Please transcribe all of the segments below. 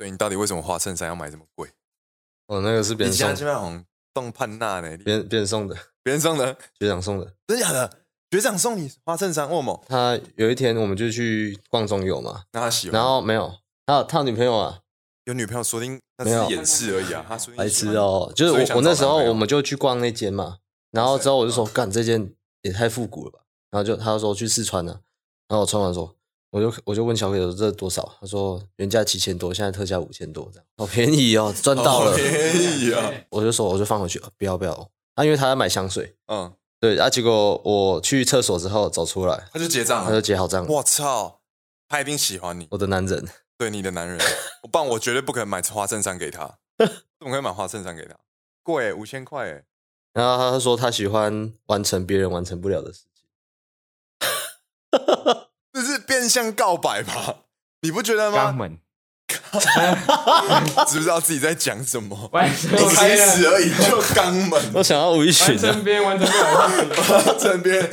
对你到底为什么花衬衫要买这么贵？哦，那个是别人送现在基本上好像动潘娜呢，别人别人送的，别人送的，学长送的。真假的？学长送你花衬衫，为什么？他有一天我们就去逛中友嘛，那他喜欢，然后没有，他有他有女朋友啊，有女朋友，说不定那是掩饰而已啊。他说白痴哦，就是所以想我我那时找男朋友候我们就去逛那间嘛，然后之后我就说干这件也太复古了吧，然后就他就说去试穿了，然后我穿完说。我就我就问小鬼说这多少？他说原价七千多，现在特价五千多，这样好便宜哦，赚到了。便宜啊！我就说我就放回去，呃不要不要。啊，因为他要买香水，嗯，对啊，结果我去厕所之后走出来，他就结账他就。结好账。我操，他一定喜欢你，我的男人，对你的男人，我不然我绝对不可能买花衬衫给他，怎么可以买花衬衫给他？贵欸五千块哎！然后他说他喜欢完成别人完成不了的事情。这是变相告白吧？你不觉得吗？肛门，知不知道自己在讲什么？完成一开始而已就肛门，我想要吴亦完群啊，成边完成不了的事情，这边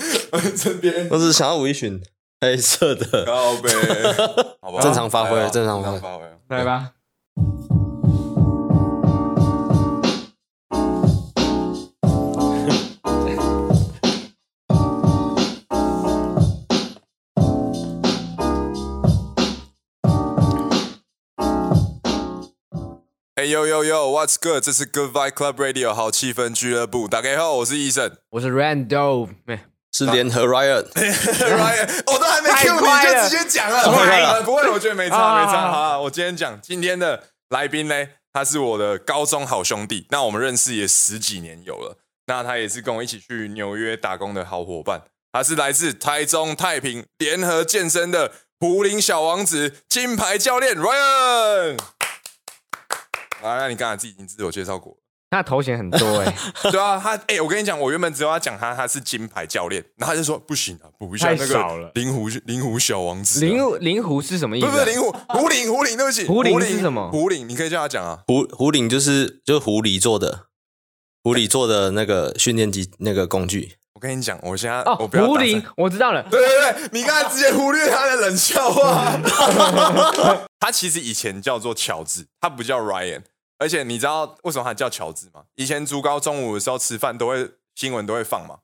这边我只想要吴亦群黑色的，告白，好吧？正常发挥正常发挥发挥。来吧。呦呦呦，What's good？这是 Good Vibe Club Radio 好气氛俱乐部。大家好，我是医生。我是 Randolph，没是联合 Riot。Ryan，我都还没太 Q 你就直接讲了，太快了呃不会，我觉得没差啊没差。好啊，我今天讲今天的来宾呢，他是我的高中好兄弟，那我们认识也十几年有了。那他也是跟我一起去纽约打工的好伙伴，他是来自台中太平联合健身的胡林小王子金牌教练 Ryan。啊，那你刚才自己已经自我介绍过了。他的头衔很多哎，对啊，他哎、我跟你讲，我原本只有要讲他他是金牌教练，然后他就说不行啊，补一下那个灵狐灵狐小王子、啊，灵灵狐是什么意思啊？不是灵狐狐狸狐狸，对不起，狐狸是什么狐狸，你可以叫他讲啊。狐狐狸就是就是狐狸做的，狐狸做的那个训练机那个工具。我跟你讲，我现在、哦，我不要狐狸，我知道了。对对对，你刚才直接忽略他的冷笑话。他其实以前叫做乔治，他不叫 Ryan。而且你知道为什么他叫乔治吗？以前竹高中午的时候吃饭都会新闻都会放嘛。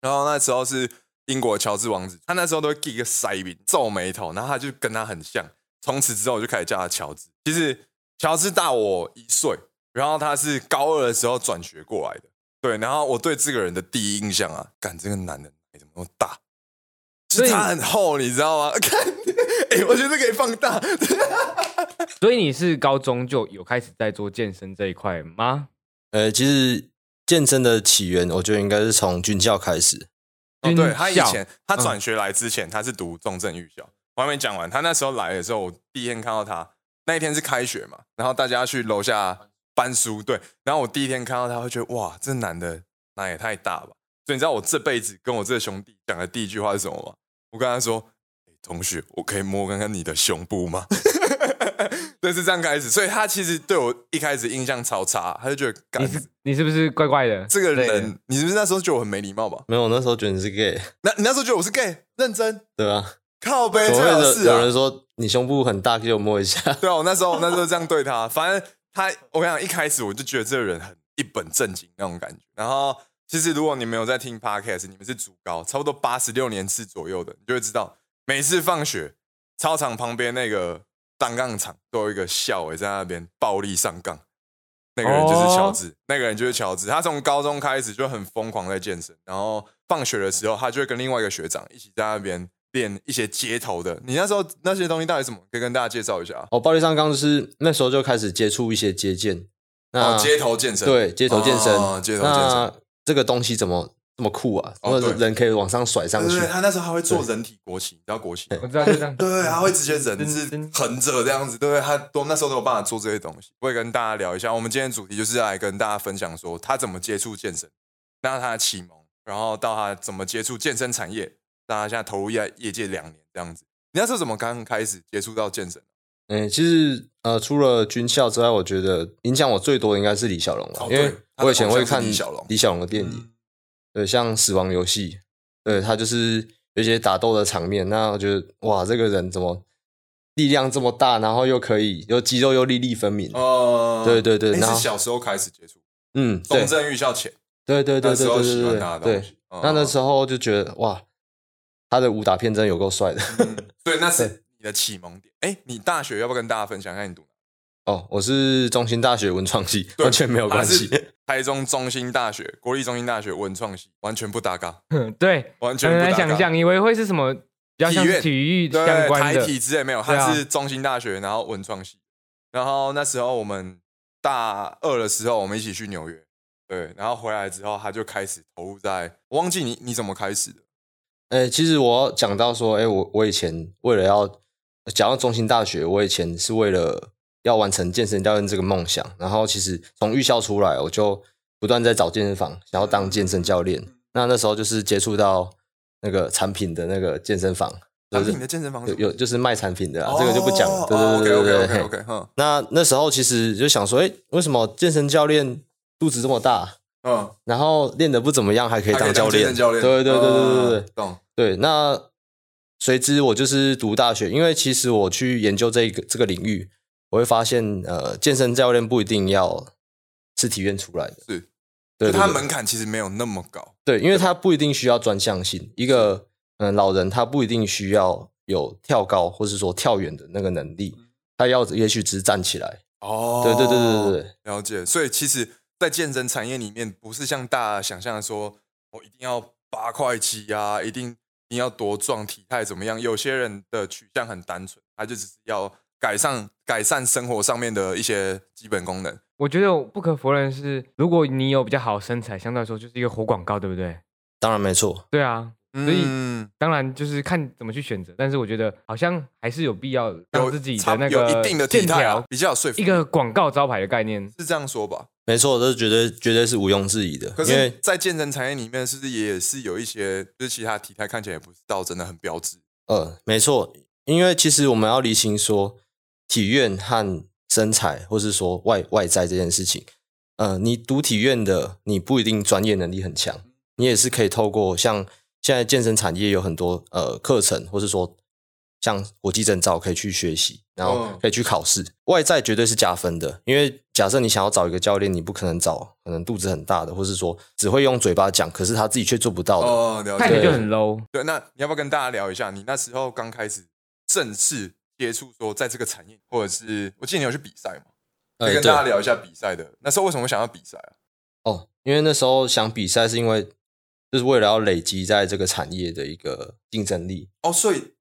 然后那时候是英国乔治王子，他那时候都会给一个塞饼，皱眉头，然后他就跟他很像。从此之后我就开始叫他乔治。其实乔治大我一岁，然后他是高二的时候转学过来的。对，然后我对这个人的第一印象啊，干这个男人怎么那么大？就所以是他很厚，你知道吗？看，哎、我觉得可以放大。所以你是高中就有开始在做健身这一块吗？呃，其实健身的起源，我觉得应该是从军校开始。哦，对他以前他转学来之前，他是读重症预校。我还没讲完，他那时候来的时候，我第一天看到他，那一天是开学嘛，然后大家去楼下搬书，对，然后我第一天看到他，会觉得哇，这男的那也太大吧。所以你知道我这辈子跟我这个兄弟讲的第一句话是什么吗？我跟他说：“欸同学，我可以摸看看你的胸部吗？” 对，是这样开始。所以他其实对我一开始印象超差，他就觉得，干你是你是不是怪怪的？这个人，你是不是那时候觉得我很没礼貌吧？没有，我那时候觉得你是 gay，那你那时候觉得我是 gay，认真对吧？靠背，怎么会有最好是啊。有人说你胸部很大，给我摸一下？对啊，我那时候那时候这样对他，反正他，我跟你讲，一开始我就觉得这个人很一本正经那种感觉。然后，其实如果你没有在听 podcast，你们是主高，差不多八十六年次左右的，你就会知道，每次放学，操场旁边那个单杠场都有一个校委在那边暴力上杠，那个人就是乔治，那个人就是乔治。他从高中开始就很疯狂在健身，然后放学的时候，他就会跟另外一个学长一起在那边练一些街头的。你那时候那些东西到底是什么？可以跟大家介绍一下。哦，暴力上杠就是那时候就开始接触一些街健，那哦，街头健身，对街头健身，哦街头健身那这个东西怎么这么酷啊？或者哦对人可以往上甩上去他那时候还会做人体国旗，你知道国旗吗？我知道，就这样。对对，他会直接人真是横着这样子，对不对？他都那时候都有办法做这些东西。我也跟大家聊一下，我们今天的主题就是来跟大家分享说他怎么接触健身，那他的启蒙，然后到他怎么接触健身产业，大家现在投入业业界两年这样子。你那时候怎么刚开始接触到健身？嗯，其实呃，除了军校之外，我觉得影响我最多的应该是李小龙了，哦因为我以前会看李小龙李小龙的电影，嗯对，像《死亡游戏》，对他就是有一些打斗的场面，那我觉得哇，这个人怎么力量这么大，然后又可以又肌肉又粒粒分明。哦对对对诶然后是小时候开始接触，嗯，对中正预校前，对对对那时候对对对喜欢他的对对那那时候就觉得哇，他的武打片真的有够帅的。嗯那是你的启蒙点。哎，你大学要不要跟大家分享一下你读哪？哦，我是中兴大学文创系，完全没有关系。台中中心大学、国立中心大学文创系，完全不搭嘎，对，完全很不搭嘎。难想象，以为会是什么比较像体院是体育对台相关的，体之类没有，对啊他是中心大学，然后文创系。然后那时候我们大二的时候，我们一起去纽约，对，然后回来之后，他就开始投入在，我忘记你你怎么开始的。哎、其实我要讲到说，哎、我我以前为了要讲到中心大学，我以前是为了要完成健身教练这个梦想，然后其实从预校出来，我就不断在找健身房，想要当健身教练。那那时候就是接触到那个产品的那个健身房，就是产品的健身房有有就是卖产品的、这个就不讲了。对对对对 OK 对 OK OK OK，嗯那那时候其实就想说，哎、为什么健身教练肚子这么大，嗯，然后练得不怎么样，还可以当教练？教练，对对对对对对嗯懂。对。那随之我就是读大学，因为其实我去研究这个这个领域，我会发现，呃，健身教练不一定要是体院出来的，是，对对对就它门槛其实没有那么高。对，因为他不一定需要专项性。一个嗯、呃老人他不一定需要有跳高或是说跳远的那个能力，他要也许只是站起来。哦对对对对对对，了解。所以其实，在健身产业里面，不是像大家想象的说，我一定要八块肌啊，一定一定要多壮，体态怎么样？有些人的取向很单纯，他就只是要改善改善生活上面的一些基本功能。我觉得不可否认是，如果你有比较好的身材，相对来说就是一个活广告，对不对？当然没错。对啊，所以嗯，当然就是看怎么去选择，但是我觉得好像还是有必要让有自己差的那个有一定的体线态比较有说服力。一个广告招牌的概念。是这样说吧？没错，这绝对绝对是毋庸置疑的。可因为是，在健身产业里面，是不是也是有一些，就是其他体态看起来也不是到真的很标志？呃，没错，因为其实我们要理清说，体院和身材，或是说外外在这件事情，呃，你读体院的，你不一定专业能力很强，你也是可以透过像现在健身产业有很多呃课程，或是说像国际证照可以去学习，然后嗯可以去考试，外在绝对是加分的。因为假设你想要找一个教练，你不可能找可能肚子很大的，或是说只会用嘴巴讲，可是他自己却做不到的。哦，了解。看起来就很 low，对，那你要不要跟大家聊一下，你那时候刚开始正式接触说在这个产业，或者是我记得你有去比赛嘛？可以哎跟大家聊一下比赛的。那时候为什么想要比赛啊？哦，因为那时候想比赛，是因为就是为了要累积在这个产业的一个竞争力。哦，所以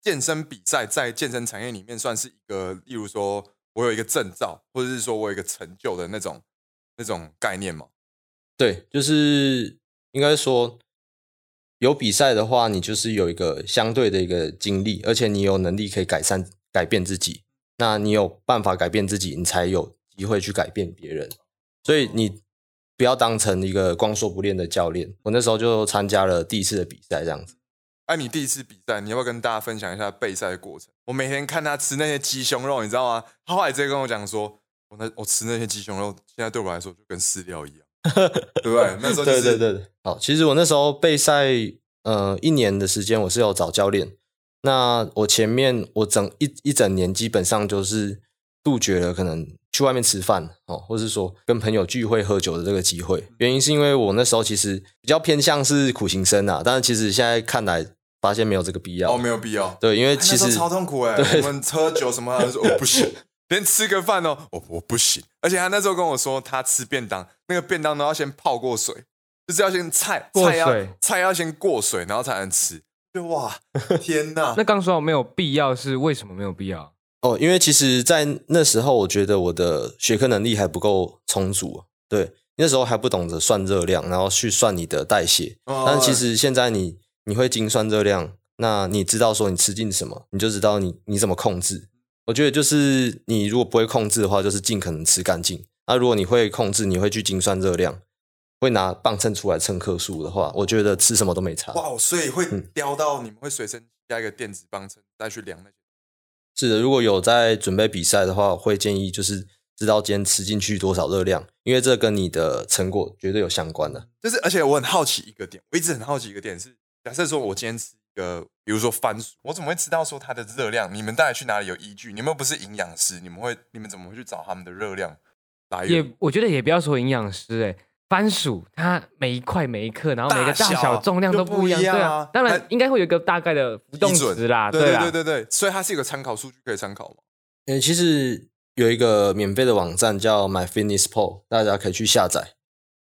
健身比赛在健身产业里面算是一个，例如说我有一个证照，或者是说我有一个成就的那种那种概念嘛？对，就是应该说有比赛的话，你就是有一个相对的一个经历，而且你有能力可以改善、改变自己。那你有办法改变自己，你才有机会去改变别人。所以你不要当成一个光说不练的教练。我那时候就参加了第一次的比赛，这样子。哎、你第一次比赛，你要不要跟大家分享一下备赛的过程？我每天看他吃那些鸡胸肉，你知道吗？他后来直接跟我讲说，我那我吃那些鸡胸肉，现在对我来说就跟饲料一样，对不对？那时候、就是、对对对对，好，其实我那时候备赛，呃，一年的时间我是有找教练。那我前面我整一一整年基本上就是杜绝了可能去外面吃饭哦，或是说跟朋友聚会喝酒的这个机会。原因是因为我那时候其实比较偏向是苦行僧啊，但是其实现在看来发现没有这个必要。哦，没有必要。对，因为哎其实超痛苦哎、我们喝酒什么，不行，连吃个饭哦，我我不行。而且他那时候跟我说，他吃便当，那个便当都要先泡过水，就是要先菜菜要过水菜要先过水，然后才能吃。就哇，天哪！那刚说到没有必要是为什么没有必要？哦，因为其实，在那时候，我觉得我的学科能力还不够充足。对，那时候还不懂得算热量，然后去算你的代谢。哦但其实现在你你会精算热量，那你知道说你吃进什么，你就知道你你怎么控制。我觉得就是你如果不会控制的话，就是尽可能吃干净。那如果你会控制，你会去精算热量，会拿磅秤出来称克数的话，我觉得吃什么都没差。哇，所以会嗯叼到你们会随身加一个电子磅秤，再去量那些。是的，如果有在准备比赛的话，我会建议就是知道今天吃进去多少热量，因为这跟你的成果绝对有相关的。就是，而且我很好奇一个点，我一直很好奇一个点是，假设说我今天吃一个，比如说番薯，我怎么会知道说它的热量？你们带去哪里有依据？你们又不是营养师，你们会你们怎么会去找他们的热量来源？也我觉得也不要说营养师哎、番薯它每一块每一克，然后每个大大小小重量都不一样，一样啊对啊，当然应该会有一个大概的浮动值啦，对对，对对对，所以它是一个参考数据可以参考嘛。诶，其实有一个免费的网站叫 MyFitnessPal，大家可以去下载。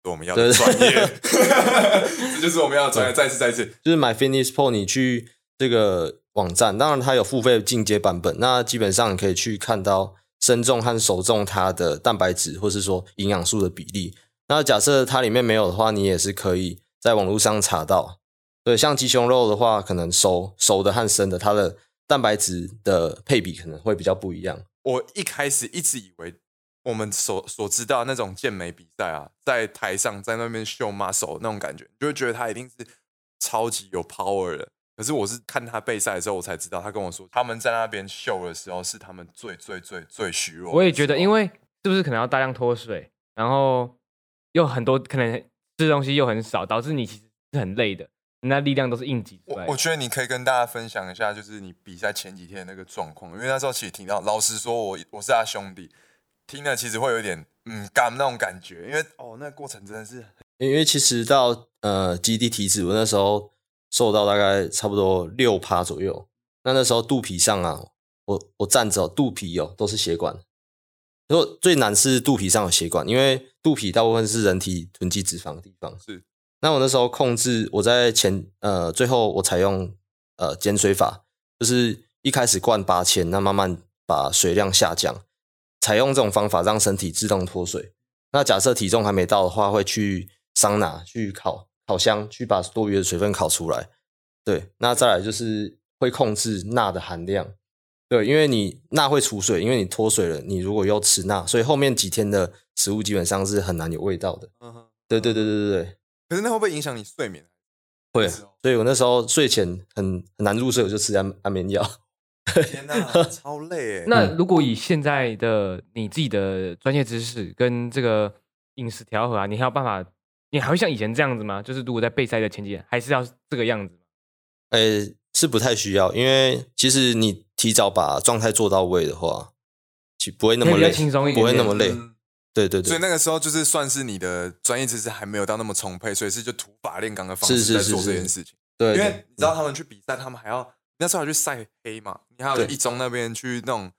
我们要专业，这就是我们要的专业。再次再次，就是 MyFitnessPal，你去这个网站，当然它有付费进阶版本，那基本上你可以去看到身重和手重它的蛋白质或是说营养素的比例。那假设它里面没有的话，你也是可以在网络上查到。对，像鸡胸肉的话，可能熟熟的和生的，它的蛋白质的配比可能会比较不一样。我一开始一直以为我们所所知道那种健美比赛啊，在台上在那边秀 muscle 那种感觉，你就会觉得他一定是超级有 power 的。可是我是看他备赛的时候，我才知道，他跟我说他们在那边秀的时候是他们最最最最虚弱。我也觉得，因为是不是可能要大量脱水，然后又很多可能吃的东西又很少，导致你其实是很累的，那力量都是硬挤出来。我我觉得你可以跟大家分享一下，就是你比赛前几天的那个状况，因为那时候其实听到，老实说我我是他兄弟，听了其实会有点嗯干那种感觉，因为哦那个过程真的是因为其实到呃基地体脂，我那时候瘦到大概差不多六趴左右。那那时候肚皮上啊，我我站着、哦，肚皮哦都是血管。然后最难是肚皮上有血管，因为肚皮大部分是人体囤积脂肪的地方。是那我那时候控制，我在前呃最后我采用呃减水法，就是一开始灌八千，那慢慢把水量下降，采用这种方法让身体自动脱水。那假设体重还没到的话，会去桑拿去烤烤箱，去把多余的水分烤出来。对，那再来就是会控制钠的含量。对，因为你钠会储水，因为你脱水了，你如果又吃钠，所以后面几天的食物基本上是很难有味道的。嗯哼，对对对对对对，可是那会不会影响你睡眠？会。所以我那时候睡前很很难入睡，我就吃安安眠药。天哪，超累哎！那如果以现在的你自己的专业知识跟这个饮食调和啊，你还有办法？你还会像以前这样子吗？就是如果在备赛的前几天，还是要这个样子吗？呃，是不太需要，因为其实你提早把状态做到位的话，其不会那么轻松一点点不会那么累。嗯对对对，所以那个时候就是算是你的专业知识还没有到那么充沛，所以是就土法炼钢的方是是式在做是是这件事情。对，因为你知道他们去比赛，他们还要那时候还去晒黑嘛，你还有对一中那边去那种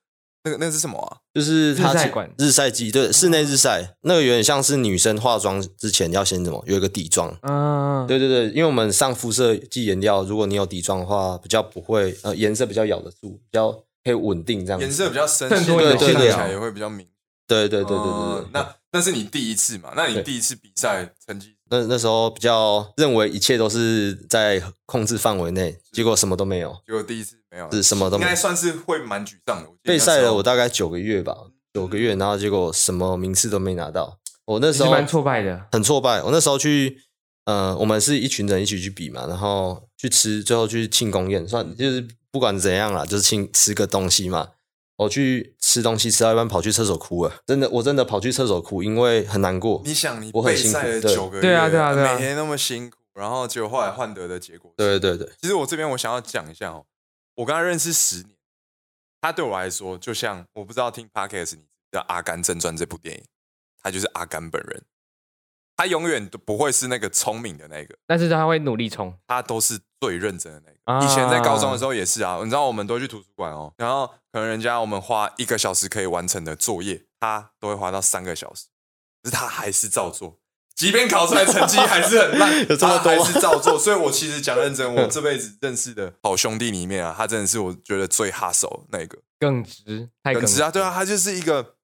那个那个是什么啊？就是日晒馆日晒机，对，室内日晒，那个有点像是女生化妆之前要先怎么有一个底妆。嗯，对对对，因为我们上肤色剂颜料，如果你有底妆的话，比较不会呃颜色比较咬得住，比较可以稳定这样子。颜色比较深，衬托你的线条看起来也会比较明。对对对对对对哦那那是你第一次嘛？那你第一次比赛成绩那那时候比较认为一切都是在控制范围内，结果什么都没有。结果第一次没有，是什么都没有应该算是会蛮沮丧的。我记得备赛那时候了我大概九个月吧，九个月，然后结果什么名次都没拿到。我那时候蛮挫败的。很挫败。我那时候去，呃，我们是一群人一起去比嘛，然后去吃，最后去庆功宴，算就是不管怎样啦，就是庆吃个东西嘛。我去吃东西，吃到一半跑去厕所哭了，真的，我真的跑去厕所哭，因为很难过。你想，你我很辛苦赛了对。九个月，对啊对啊对啊。每天那么辛苦，然后结果后来换得的结果，对对对，其实我这边我想要讲一下哦，我跟他认识十年，他对我来说就像我不知道听 podcast 你知道《阿甘正传》这部电影，他就是阿甘本人，他永远都不会是那个聪明的那个，但是他会努力冲，他都是最认真的那个。啊以前在高中的时候也是啊，你知道我们都去图书馆哦，然后可能人家我们花一个小时可以完成的作业，他都会花到三个小时，可是他还是照做。即便考出来成绩还是很烂，有这么多吗他还是照做。所以我其实讲认真，我这辈子认识的好兄弟里面啊，他真的是我觉得最哈手那个。耿直，太耿耿直啊，对啊，他就是一个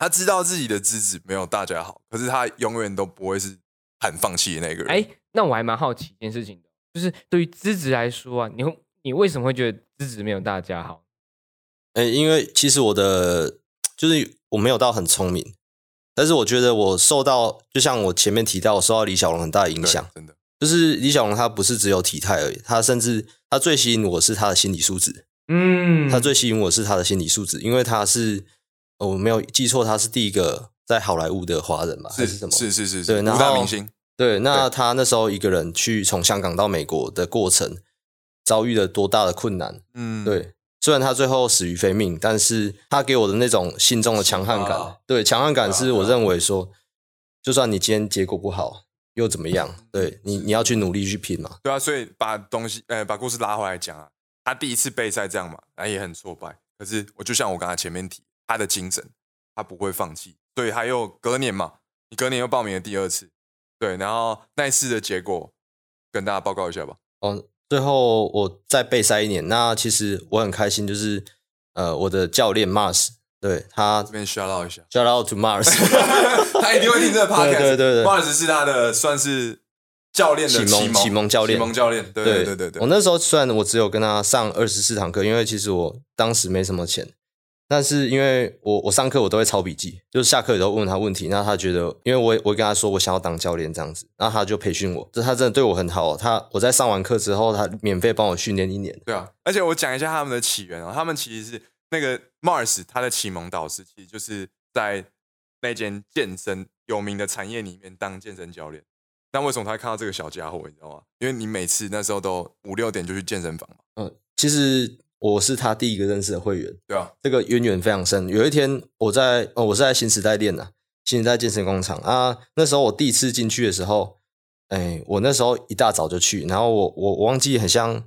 他知道自己的资质没有大家好，可是他永远都不会是很放弃的那个人。哎，那我还蛮好奇一件事情的，就是对于资质来说啊，你会你为什么会觉得资质没有大家好？哎、因为其实我的就是我没有到很聪明，但是我觉得我受到，就像我前面提到，我受到李小龙很大的影响。真的，就是李小龙，他不是只有体态而已，他甚至他最吸引我是他的心理素质。嗯，他最吸引我是他的心理素质，因为他是呃我没有记错，他是第一个在好莱坞的华人吧，是是什么？是是是是，对然五大后明星，对，那他那时候一个人去从香港到美国的过程，遭遇了多大的困难。嗯，对，虽然他最后死于非命，但是他给我的那种心中的强悍感对，强悍感是我认为说，就算你今天结果不好又怎么样？对你，你要去努力去拼嘛。对啊，所以把东西，呃，把故事拉回来讲啊，他第一次备赛这样嘛，他也很挫败。可是我就像我刚才前面提，他的精神，他不会放弃，所以他又隔年嘛，你隔年又报名了第二次，对，然后那一次的结果跟大家报告一下吧。哦，最后我再备赛一年，那其实我很开心，就是呃，我的教练 Mars，对他这边 shout out 一下，shout out to Mars，他一定会听这个 podcast。对对对对 Mars 是他的算是教练的启蒙蒙启蒙教练启蒙教练。对对对对对我，那时候虽然我只有跟他上二十四堂课，因为其实我当时没什么钱，但是因为我我上课我都会抄笔记，就是下课也都问他问题，那他觉得，因为我我跟他说我想要当教练这样子，然后他就培训我，这他真的对我很好，他我在上完课之后，他免费帮我训练一年。对啊，而且我讲一下他们的起源哦，他们其实是那个 Mars 他的启蒙导师，其实就是在那间健身有名的产业里面当健身教练。那为什么他会看到这个小家伙，你知道吗？因为你每次那时候都五六点就去健身房嘛，嗯，其实我是他第一个认识的会员，对啊，这个渊源非常深。有一天我在哦，我是在新时代练的，新时代健身工厂啊。那时候我第一次进去的时候，哎，我那时候一大早就去，然后我我我忘记很像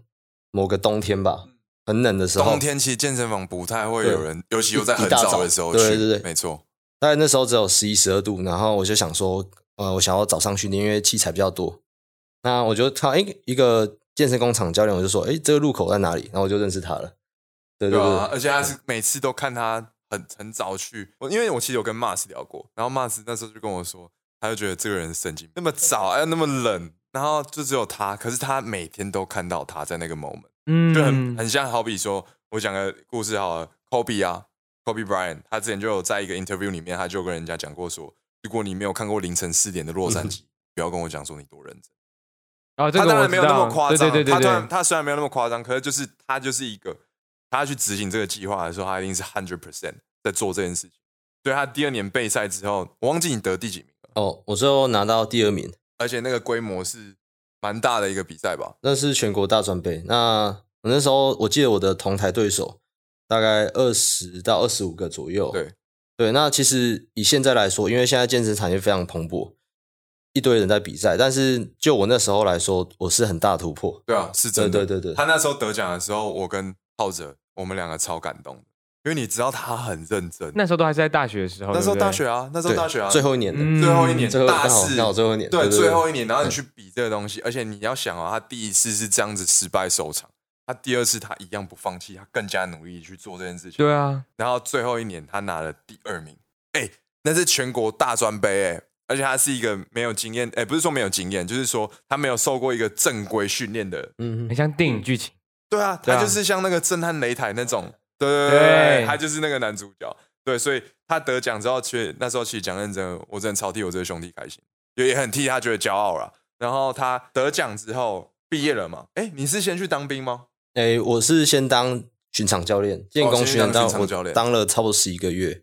某个冬天吧，很冷的时候，冬天其实健身房不太会有人，尤其又在很一大早早的时候去，对对对没错，大概那时候只有十一十二度，然后我就想说，呃，我想要早上训练，因为器材比较多。那我就看，哎，一个健身工厂教练，我就说，哎，这个路口在哪里？然后我就认识他了。对对而且他是每次都看他很很早去，我因为我其实有跟 Mars 聊过，然后 Mars 那时候就跟我说，他就觉得这个人神经那么早，还有那么冷，然后就只有他，可是他每天都看到他在那个 moment，嗯，就很很像，好比说我讲个故事好了，Kobe 啊，Kobe Bryant，他之前就有在一个 interview 里面，他就跟人家讲过说，如果你没有看过凌晨四点的洛杉矶，不要跟我讲说你多认真。哦，这他当然没有那么夸张，对对对对对，他虽然他虽然没有那么夸张，可是就是他就是一个，他去执行这个计划的时候，他一定是 hundred percent 在做这件事情。所以他第二年备赛之后，我忘记你得第几名了，哦，我最后拿到第二名，而且那个规模是蛮大的一个比赛吧？那是全国大专杯。那我那时候我记得我的同台对手大概二十到二十五个左右。对对，那其实以现在来说，因为现在健身产业非常蓬勃，一堆人在比赛，但是就我那时候来说，我是很大突破。对啊，是真的。对对对对他那时候得奖的时候，我跟浩哲我们两个超感动的，因为你知道他很认真。那时候都还是在大学的时候，那时候大学啊，那时候大学啊，最后一年的，嗯最后一年最后大四，刚好最后一年对最后一年，然后你去比这个东西，而且你要想啊，他第一次是这样子失败收场，他第二次他一样不放弃，他更加努力去做这件事情。对啊，然后最后一年他拿了第二名，哎，那是全国大专杯，哎，而且他是一个没有经验，哎，不是说没有经验，就是说他没有受过一个正规训练的。嗯很，像电影剧情。对啊，他就是像那个震撼擂台那种，对对对对，他就是那个男主角。对，所以他得奖之后，其实那时候其实讲认真，我真的超替我这个兄弟开心，也也很替他觉得骄傲了。然后他得奖之后毕业了嘛？哎，你是先去当兵吗？诶，我是先当巡场教练，建工先当巡场我巡场教练当了差不多十一个月，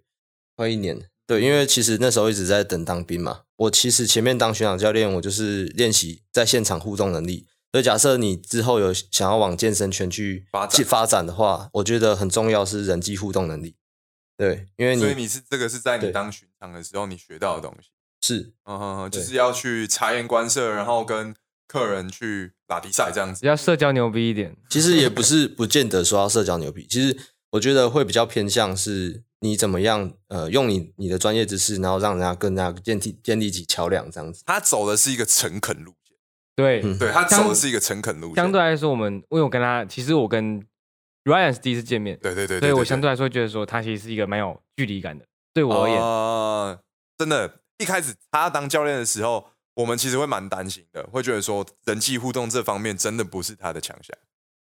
快一年。对，因为其实那时候一直在等当兵嘛。我其实前面当巡场教练，我就是练习在现场互动能力。所以假设你之后有想要往健身圈去发展去发展的话，我觉得很重要是人际互动能力。对，因为你所以你是这个是在你对当巡场的时候你学到的东西。是嗯就是要去察言观色，然后跟客人去打比赛这样子要。社交牛逼一点。其实也不是不见得说要社交牛逼，其实我觉得会比较偏向是你怎么样呃用你你的专业知识，然后让人家跟人家建立建立起桥梁这样子。他走的是一个诚恳路线，对，嗯对他走的是一个诚恳路线。相对来说，我们因为我跟他，其实我跟 Ryan 是第一次见面，对对对对，所以我相对来说觉得说他其实是一个蛮有距离感的。对我而言，哦真的，一开始他当教练的时候，我们其实会蛮担心的，会觉得说人际互动这方面真的不是他的强项，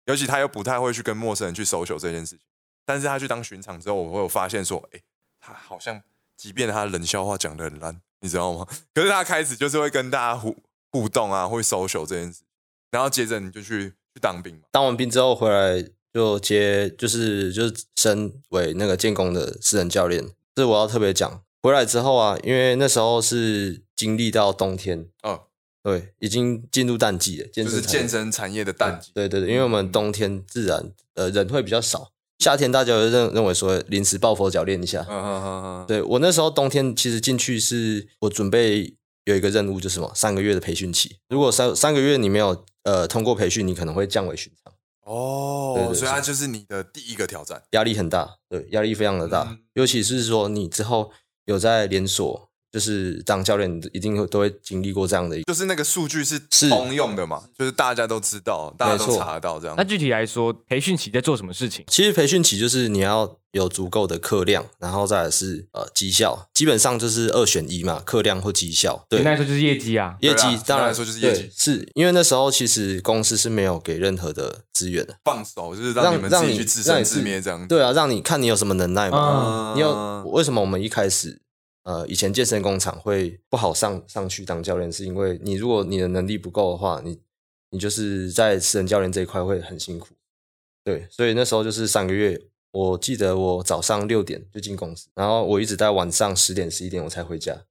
尤其他又不太会去跟陌生人去 social 这件事情。但是他去当巡场之后，我会有发现说，哎，他好像即便他冷笑话讲的很烂，你知道吗？可是他开始就是会跟大家互互动啊，会 social 这件事，然后接着你就去去当兵嘛。当完兵之后回来就接就是就是升为那个建工的私人教练，这我要特别讲。回来之后啊，因为那时候是经历到冬天，哦，对，已经进入淡季了，健就是身健身产业的淡季。对对对，因为我们冬天自然呃人会比较少，夏天大家就认认为说临时抱佛脚练一下。嗯嗯嗯嗯，对我那时候冬天其实进去是我准备有一个任务，就是什么三个月的培训期。如果三三个月你没有呃通过培训，你可能会降为巡场，对哦，对所以它就是你的第一个挑战。压力很大，对，压力非常的大。嗯尤其是说你之后有在连锁，就是当教练，一定会都会经历过这样的一个。就是那个数据是是通用的嘛，就是大家都知道，大家都查得到这样那。具体来说，培训期在做什么事情？其实培训期就是你要有足够的课量，然后再来是呃绩效，基本上就是二选一嘛，课量或绩效。对简，单来说就是业绩啊。业绩当然来说就是业绩是因为那时候其实公司是没有给任何的资源的，放手就是让让你们自己让你去自生自灭这样子。对啊，让你看你有什么能耐嘛。嗯你有为什么我们一开始呃以前健身工厂会不好上上去当教练，是因为你如果你的能力不够的话，你你就是在私人教练这一块会很辛苦。对，所以那时候就是三个月，我记得我早上六点就进公司，然后我一直在晚上十点十一点我才回家，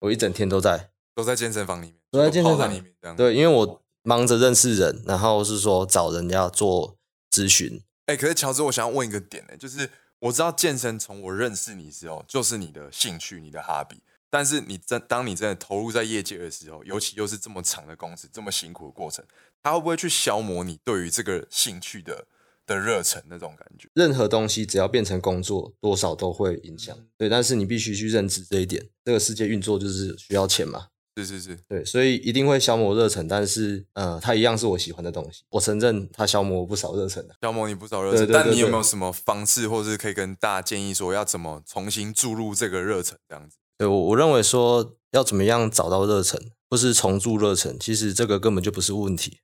我一整天都在。都在健身房里面，都在健身房里面这样。对，因为我忙着认识人，然后是说找人家做咨询。哎、可是乔治，我想要问一个点呢、就是我知道健身从我认识你之后，就是你的兴趣，你的 hobby。但是你真当你真的投入在业界的时候，尤其又是这么长的工时，这么辛苦的过程，它会不会去消磨你对于这个兴趣的的热忱那种感觉？任何东西只要变成工作，多少都会影响。对，但是你必须去认知这一点，这个世界运作就是需要钱嘛。是是是，对，所以一定会消磨热忱，但是呃，它一样是我喜欢的东西。我承认它消磨我不少热忱的。消磨你不少热忱。但你有没有什么方式，或是可以跟大家建议说，要怎么重新注入这个热忱？这样子，对我我认为说要怎么样找到热忱，或是重铸热忱，其实这个根本就不是问题，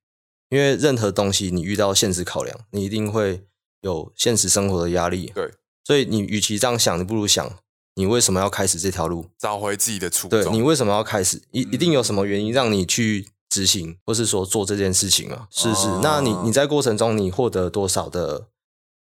因为任何东西你遇到现实考量，你一定会有现实生活的压力。对，所以你与其这样想，你不如想你为什么要开始这条路？找回自己的初衷对衷。你为什么要开始？一一定有什么原因让你去执行，或是说做这件事情啊？是是，哦那你你在过程中你获得多少的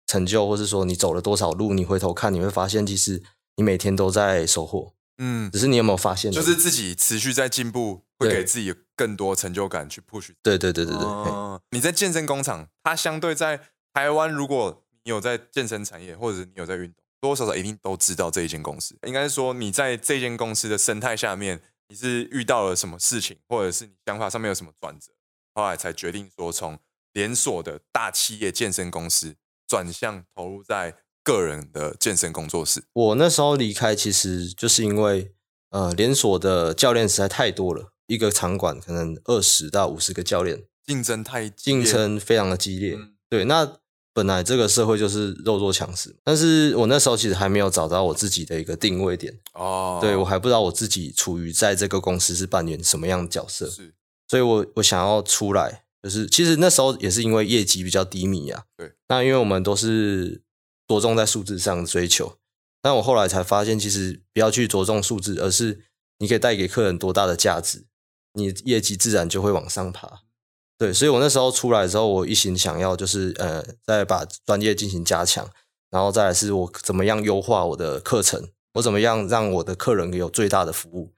成就，或是说你走了多少路，你回头看你会发现，其实你每天都在收获，嗯只，是你有没有发现？就是自己持续在进步，会给自己更多成就感去 push 对对对对对，嘿哦，你在健身工厂，它相对在台湾，如果你有在健身产业，或者是你有在运动，多多少少一定都知道这一间公司。应该是说你在这间公司的生态下面，你是遇到了什么事情，或者是你想法上面有什么转折，后来才决定说从连锁的大企业健身公司转向投入在个人的健身工作室。我那时候离开，其实就是因为呃连锁的教练实在太多了，一个场馆可能二十到五十个教练，竞争太激竞烈争非常的激烈。嗯对，那本来这个社会就是弱肉强食，但是我那时候其实还没有找到我自己的一个定位点，哦，对我还不知道我自己处于在这个公司是扮演什么样的角色，是所以我我想要出来，就是其实那时候也是因为业绩比较低迷啊，对，那因为我们都是着重在数字上追求，但我后来才发现，其实不要去着重数字，而是你可以带给客人多大的价值，你业绩自然就会往上爬。对，所以我那时候出来之后，我一心想要就是呃，再把专业进行加强，然后再来是我怎么样优化我的课程，我怎么样让我的客人有最大的服务。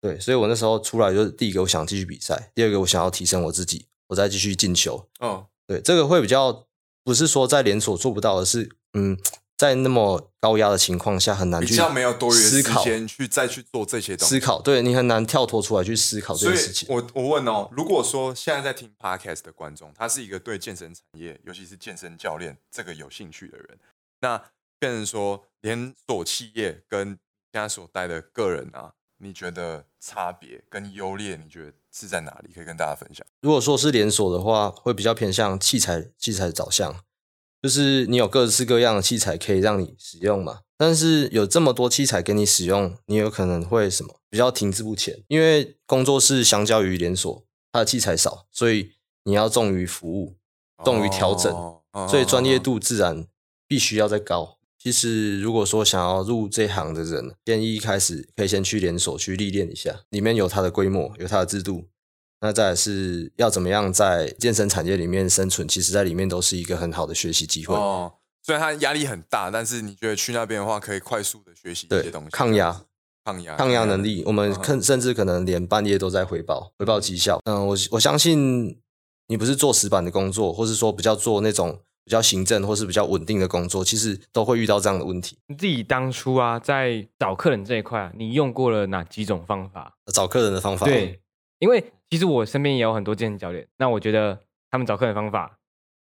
对，所以我那时候出来就是第一个，我想继续比赛；第二个，我想要提升我自己，我再继续进修。哦，对，这个会比较不是说在连锁做不到，而是嗯，在那么高压的情况下很难去比较没有多余的时思考间去再去做这些东西思。考，对你很难跳脱出来去思考这所以件事情。我我问哦，如果说现在在听 podcast 的观众，他是一个对健身产业，尤其是健身教练这个有兴趣的人，那变成说连锁企业跟现在所带的个人啊，你觉得差别跟优劣，你觉得是在哪里？可以跟大家分享。如果说是连锁的话，会比较偏向器材器材导向，就是你有各式各样的器材可以让你使用嘛。但是有这么多器材给你使用，你有可能会什么比较停滞不前，因为工作室相较于连锁，它的器材少，所以你要重于服务，重于调整，哦所以专业度自然必须要再高。其实，如果说想要入这行的人，建议一开始可以先去连锁去历练一下，里面有它的规模，有它的制度。那再来是要怎么样在健身产业里面生存，其实在里面都是一个很好的学习机会。哦，虽然它压力很大，但是你觉得去那边的话，可以快速的学习一些对东西，，抗压，抗压抗压能力，我们甚甚至可能连半夜都在回报回报绩效。嗯，我我相信你不是做死板的工作，或是说比较做那种比较行政或是比较稳定的工作，其实都会遇到这样的问题。你自己当初啊，在找客人这一块啊，你用过了哪几种方法？找客人的方法，对，因为其实我身边也有很多健身教练，那我觉得他们找客人的方法，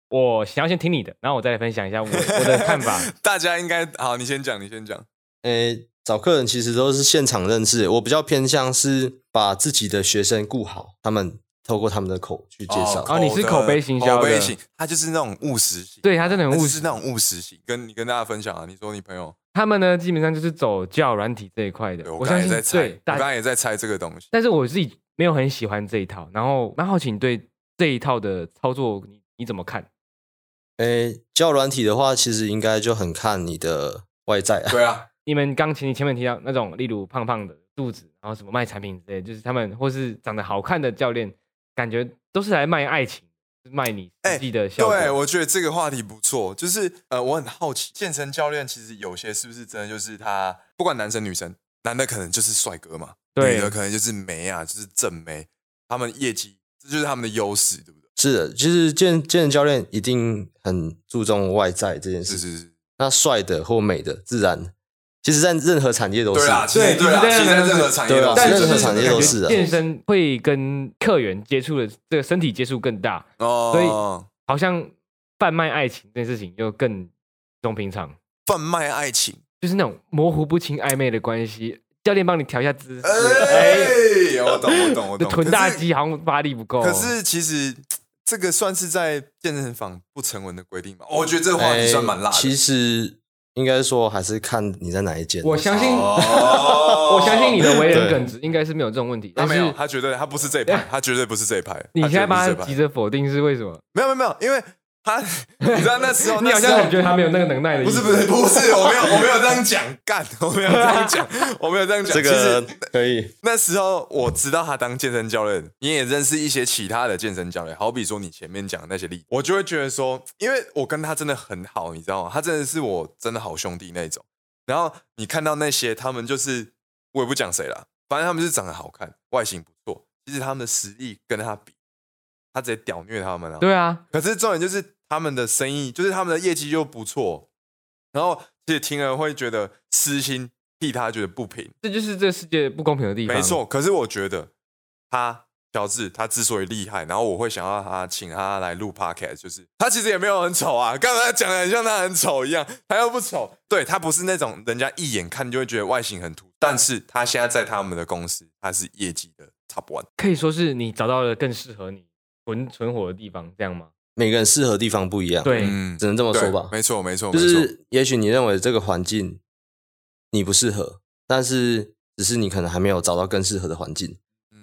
我想要先听你的，然后我再来分享一下我我的看法。大家应该好，你先讲，你先讲。诶，找客人其实都是现场认识，我比较偏向是把自己的学生顾好，他们透过他们的口去介绍。哦你是口碑行销的口碑型，他就是那种务实型，对他真的很务实是那种务实型。跟你跟大家分享啊，你说你朋友，他们呢，基本上就是走教软体这一块的。我我相信刚才也在猜，对我刚才也在猜这个东西。但是我自己没有很喜欢这一套，然后蛮好奇你对这一套的操作你你怎么看？诶，教软体的话，其实应该就很看你的外在啊。对啊，你们刚前你前面提到那种，例如胖胖的肚子，然后什么卖产品之类，就是他们或是长得好看的教练，感觉都是来卖爱情，卖你自己的效果。对，我觉得这个话题不错。就是呃，我很好奇，健身教练其实有些是不是真的就是他，不管男生女生，男的可能就是帅哥嘛，对女的可能就是美啊，就是正美，他们业绩这就是他们的优势，对不对？是的，就是健健身教练一定很注重外在这件事。是是是，那帅的或美的，自然，其实在任何产业都是。对啦，其实对对啊，其实在在任何产业任何产业都是啊健身会跟客源接触的这个身体接触更大，哦，所以好像贩卖爱情这件事情就更中平常，贩卖爱情，就是那种模糊不清暧昧的关系。教练帮你调一下姿势，哎，哎，我懂我懂我懂，这臀大肌好像发力不够。可是其实这个算是在健身房不成文的规定吧？我觉得这个话题算蛮辣的。诶其实应该说还是看你在哪一间。我相信，哦 我相信你的为人耿直应该是没有这种问题。但他没有，他绝对他不是这一派，他绝对不是这一派。你现在帮他急着否定是为什么？没有没有没有，因为他你知道那时候 你好像感觉得他没有那个能耐的意思。不是不是不是，我没有我没有这样讲，干，我没有这样讲，我没有这样讲。这个可以，那时候我知道他当健身教练，你也认识一些其他的健身教练，好比说你前面讲的那些例子，我就会觉得说，因为我跟他真的很好，你知道吗？他真的是我真的好兄弟那种。然后你看到那些他们就是，我也不讲谁了，反正他们就是长得好看，外形不错，其实他们的实力跟他比，他直接屌虐他们了、对啊，可是重点就是他们的生意，就是他们的业绩又不错，然后其实听了会觉得私心替他觉得不平。这就是这个世界不公平的地方。没，错，可是我觉得他乔治他之所以厉害，然后我会想要他请他来录 podcast，就是他其实也没有很丑啊，刚才讲的很像他很丑一样，他又不丑，对他不是那种人家一眼看就会觉得外形很土，但是他现在在他们的公司，他是业绩的 top one。可以说是你找到了更适合你存存活的地方，这样吗？每个人适合的地方不一样。，对，嗯只能这么说吧。没错，没错，就没错。是也许你认为这个环境你不适合，但是只是你可能还没有找到更适合的环境，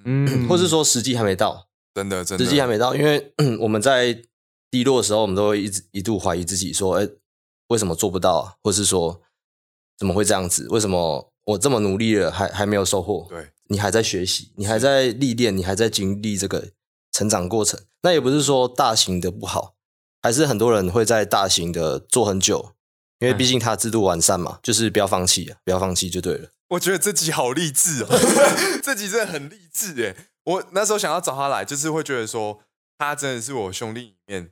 嗯，或是说时机还没到，真的，真的，时机还没到，因为我们在低落的时候，我们都会一直一度怀疑自己，说，哎，为什么做不到啊？或是说怎么会这样子？为什么我这么努力了，还还没有收获？对，你还在学习，你还在历练，你还在经历这个成长过程。那也不是说大型的不好，还是很多人会在大型的做很久，因为毕竟它制度完善嘛，就是不要放弃啊，不要放弃就对了。我觉得这集好励志哦，这集真的很励志耶！我那时候想要找他来，就是会觉得说，他真的是我兄弟里面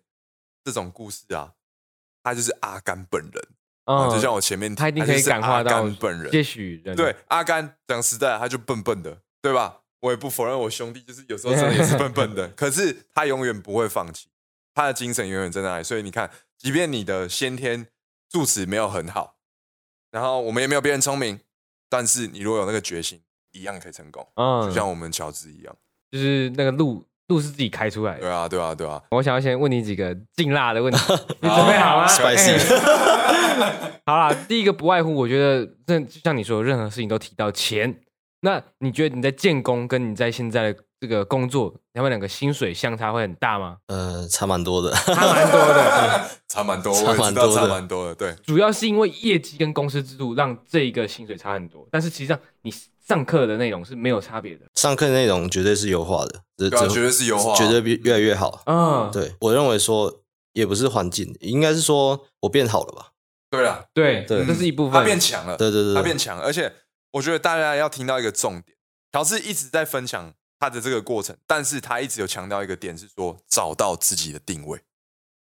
这种故事啊，他就是阿甘本人，嗯就像我前面他一定可以就是感化阿到甘本人。也许人。对，阿甘讲实在，他就笨笨的，对吧？我也不否认我兄弟就是有时候真的也是笨笨的，可是他永远不会放弃，他的精神永远在那里。所以你看，即便你的先天素质没有很好，然后我们也没有别人聪明，但是你如果有那个决心，一样可以成功，嗯，就像我们乔治一样。就是那个路路是自己开出来的。对啊，对啊，对啊。我想要先问你几个劲辣的问题，你准备好吗 Spicy 哎 好啦，第一个不外乎，我觉得这就像你说的，任何事情都提到钱。那你觉得你在建工跟你在现在的这个工作，他们两个薪水相差会很大吗？呃，差蛮多的。差蛮多的，嗯 差蛮多，差蛮多的蛮多的。对，主要是因为业绩跟公司制度让这一个薪水差很多，但是实际上你上课的内容是没有差别的。上课内容绝对是优化的，这对啊，绝对是优化，绝对比越来越好。嗯，对我认为说，也不是环境，应该是说我变好了吧？对了，对对这是一部分。他变强了，对对对对他变强，而且我觉得大家要听到一个重点，乔治一直在分享他的这个过程，但是他一直有强调一个点是说找到自己的定位。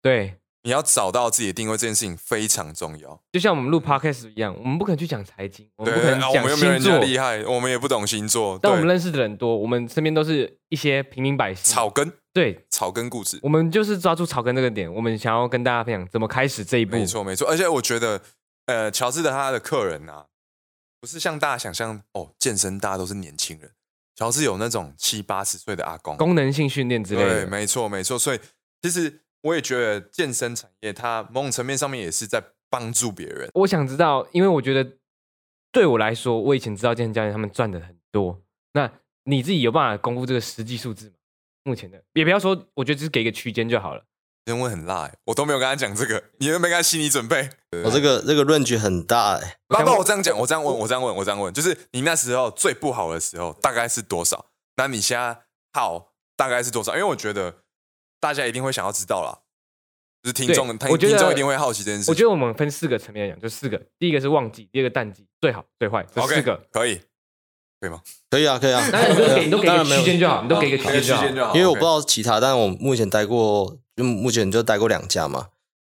对，你要找到自己的定位这件事情非常重要。就像我们录 podcast 一样，我们不可能去讲财经，我们对，不可能啊我们讲又没有人家星座，厉害，我们也不懂星座。但我们认识的人多，我们身边都是一些平民百姓。草根对，草根故事，我们就是抓住草根这个点，我们想要跟大家分享怎么开始这一步。没错没错。而且我觉得，呃，乔治的他的客人啊，不是像大家想象哦，健身大家都是年轻人，乔治有那种七八十岁的阿公，功能性训练之类的对，没错没错。所以其实我也觉得健身产业它某种层面上面也是在帮助别人。我想知道，因为我觉得对我来说，我以前知道健身教练他们赚的很多。那你自己有办法公布这个实际数字吗？目前的也不要说，我觉得只是给一个区间就好了。人问很辣、欸，我都没有跟他讲这个，你都没跟他心理准备。我这个这个论据很大哎、爸爸，我这样讲，我这样问，我这样问，我这样问，就是你那时候最不好的时候大概是多少？那你现在好大概是多少？因为我觉得大家一定会想要知道啦，就是听众，听对我觉得听众一定会好奇这件事。我觉得我们分四个层面来讲，就四个。第一个是旺季，第二个淡季，最好最坏，这 OK 四个。可以，可以吗？可以啊，可以啊。当然你都给你都给区间就好，你都给一个区间就好。因为我不知道其他，但我目前待过，就目前就待过两家嘛。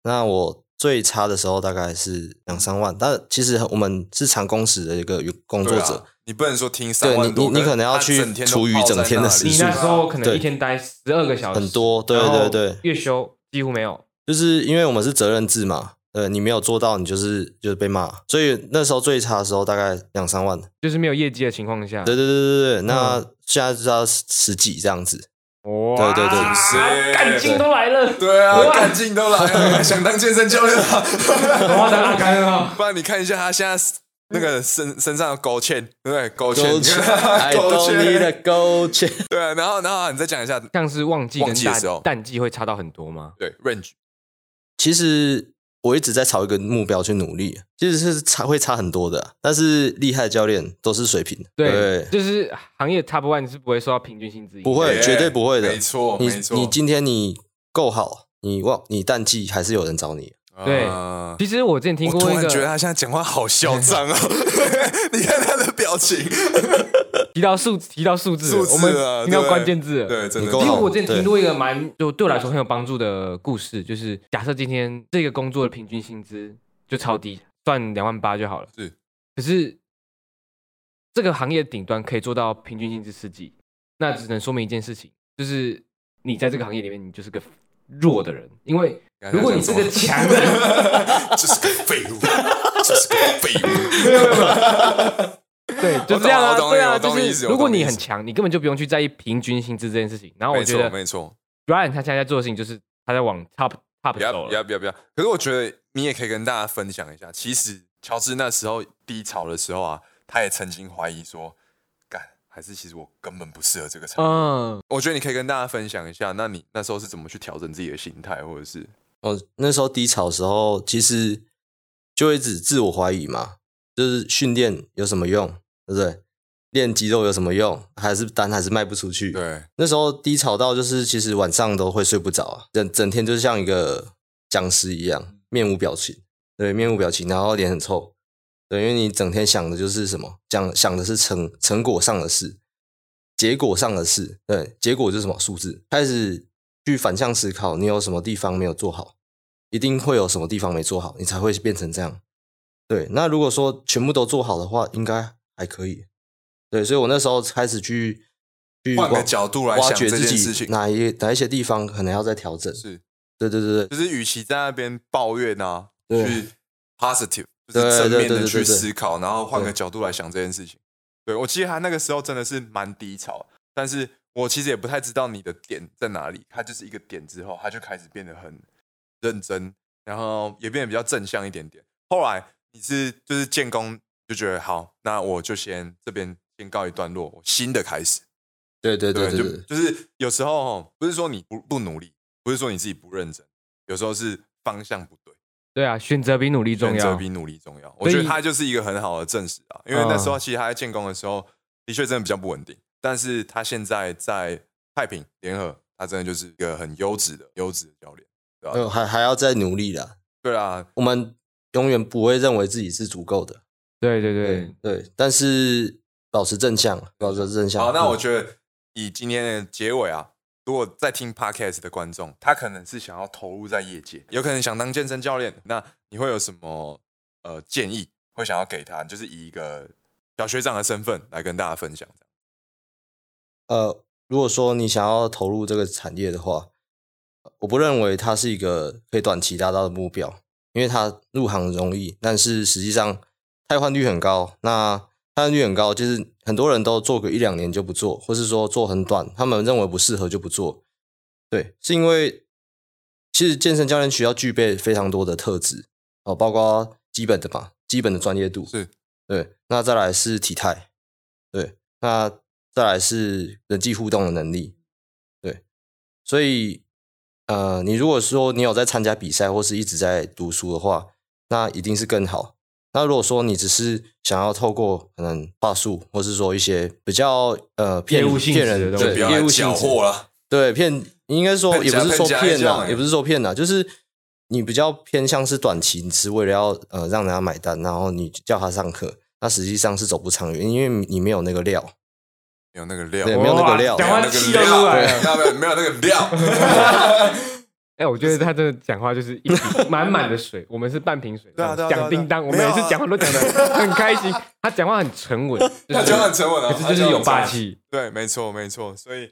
那我最差的时候大概是两三万，但其实我们是长工时的一个工作者，啊你不能说听三对万多，你你你可能要去除以整天的时数你那时候可能一天待十二个小时，很多对对对月休几乎没有。就是因为我们是责任制嘛，呃，你没有做到，你就是就是被骂，所以那时候最差的时候大概两三万。就是没有业绩的情况下，对对对对对，那嗯现在是要十十几这样子。哇，对对对是。干劲都来了，对啊，干劲都来了，想当健身教练啊！我当阿甘啊，不然你看一下他现在那个身身上的勾芡，对不对？勾芡，勾你芡。看，I 勾芡。勾芡。对啊，然后然后你再讲一下，像是旺季的时候。淡淡季会差到很多吗？对 range，其实我一直在朝一个目标去努力，其实是差会差很多的啊，但是厉害的教练都是水平的，对，就是行业 top one 是不会受到平均薪资，不会，哎绝对不会的。没错你没错你今天你够好，你旺你淡季还是有人找你。对啊其实我之前听过一个然觉得他现在讲话好嚣张哦，你看他的表情，提到数提到数字我们啊听到关键字了，对，真的你够好因为我之前听过一个蛮就对我来说很有帮助的故事，就是假设今天这个工作的平均薪资就超低，算两万八就好了。是，可是这个行业顶端可以做到平均薪资十几，那只能说明一件事情，就是你在这个行业里面，你就是个弱的人，因为如果你是个强的，就是个废物，就是个废物。没 有没有。对，就这样啊，对啊，就是如果你很强，你根本就不用去在意平均薪资这件事情。然后我，觉得没错，Ryan 他现在在做的事情就是他在往 top top 不要走了。不要不要不要！可是我觉得你也可以跟大家分享一下，其实乔治那时候低潮的时候啊，他也曾经怀疑说，干还是其实我根本不适合这个产业。嗯，我觉得你可以跟大家分享一下，那你那时候是怎么去调整自己的心态，或者是哦，那时候低潮的时候，其实就会一直自我怀疑嘛，就是训练有什么用，对不对？练肌肉有什么用？还是单还是卖不出去？对那时候低潮到就是，其实晚上都会睡不着啊，整整天就像一个僵尸一样，面无表情，对，面无表情，然后脸很臭，对，因为你整天想的就是什么，讲想的是成成果上的事，结果上的事，对，结果就是什么数字，开始去反向思考，你有什么地方没有做好，一定会有什么地方没做好，你才会变成这样。对，那如果说全部都做好的话，应该还可以。对，所以我那时候开始去去换个角度来想这挖掘自件事情己哪一哪一些地方可能要再调整。是，对对对对，就是与其在那边抱怨啊，去 positive，就是正面的去思考，然后换个角度来想这件事情。对我记得他那个时候真的是蛮低潮，但是我其实也不太知道你的点在哪里。他就是一个点之后，他就开始变得很认真，然后也变得比较正向一点点。后来你是就是建功就觉得好，那我就先这边先告一段落，我新的开始。对对对对就对，就是有时候哦不是说你不不努力，不是说你自己不认真，有时候是方向不对，对啊，选择比努力重要。选择比努力重要。我觉得他就是一个很好的证实啊，因为那时候嗯其实他在建工的时候，的确真的比较不稳定，但是他现在在太平联合，他真的就是一个很优质的优质的教练，对还还要再努力啦。对啊，我们永远不会认为自己是足够的，对对对对，但是保持正向，保持正向。好，那我嗯觉得以今天的结尾啊，如果在听 podcast 的观众，他可能是想要投入在业界，有可能想当健身教练，那你会有什么呃建议会想要给他？就是以一个小学长的身份来跟大家分享。呃，如果说你想要投入这个产业的话，我不认为它是一个可以短期达到的目标，因为它入行容易，但是实际上汰换率很高。那汰换率很高，就是很多人都做个一两年就不做，或是说做很短，他们认为不适合就不做。对，是因为其实健身教练需要具备非常多的特质哦，包括基本的嘛，基本的专业度是对，那再来是体态，对，那再来是人际互动的能力，对，所以呃，你如果说你有在参加比赛或是一直在读书的话，那一定是更好。那如果说你只是想要透过可能话术，或是说一些比较呃骗骗人，的东西对业务性质获了。对，骗应该说也不是说骗呐，也不是说骗呐，就是你比较偏向是短期，你是为了要呃让人家买单，然后你叫他上课，那实际上是走不长远，因为你没有那个料。没有那个料，对没有那个料气都个料，出来了。没有没有没有那个料。哎，我觉得他真的讲话就是一 瓶满满的水，我们是半瓶水，对啊讲叮当，我每次讲话都讲的很开心，他讲话很沉稳，他是讲话很沉稳啊，可是就是有霸气。对，没错，没错。所以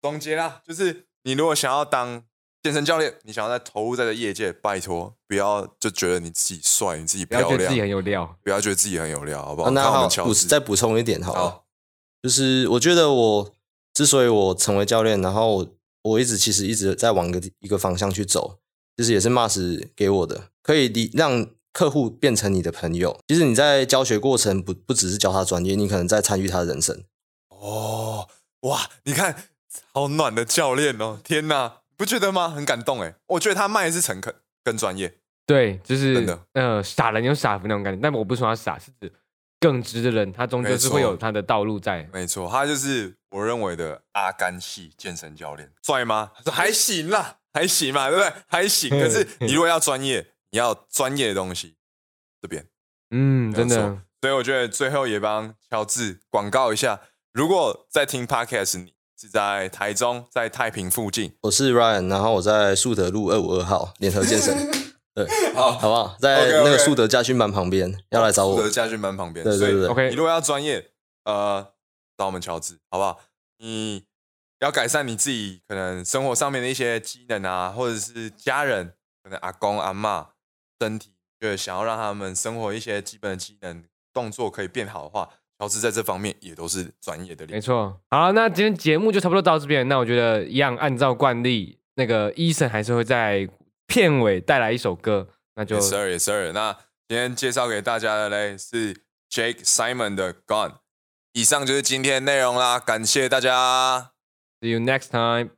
总结啦，就是你如果想要当健身教练，你想要在投入在这业界，拜托不要就觉得你自己帅，你自己漂亮不要觉得自己，很有料。不要觉得自己很有料，好不好？再补充一点好了，好，就是我觉得我之所以我成为教练，然后我我一直其实一直在往一个一个方向去走，就是也是 Mars 给我的，可以理让客户变成你的朋友。其实你在教学过程不不只是教他专业，你可能在参与他的人生。哦，哇，你看，好暖的教练哦，天哪，不觉得吗？很感动哎，我觉得他卖的是诚恳跟专业，对，就是真的呃，傻人有傻福那种感觉。但我不是说他傻，是指耿直的人，他终究是会有他的道路在。没错，他就是我认为的阿甘系健身教练，帅吗？他说还行啦，还行嘛，对不对？还行。可是你如果要专业，你要专业的东西，这边嗯，真的。所以我觉得最后也帮乔治广告一下，如果在听 podcast，你是在台中，在太平附近，我是 Ryan，然后我在树德路二五二号联合健身，对，好，好不好？在那个树德家训班旁边，要来找我的。家训班旁边。对对对 OK 你如果要专业，呃，找我们乔治，好不好？你要改善你自己可能生活上面的一些机能啊，或者是家人，可能阿公阿嬷身体，就是想要让他们生活一些基本的机能动作可以变好的话，乔治在这方面也都是专业的。没错。好，那今天节目就差不多到这边。那我觉得一样，按照惯例，那个医生还是会在片尾带来一首歌，那就 Yes yes sir。那今天介绍给大家的嘞是 Jake Simon 的 Gone。以上就是今天的内容啦，感谢大家。see you next time。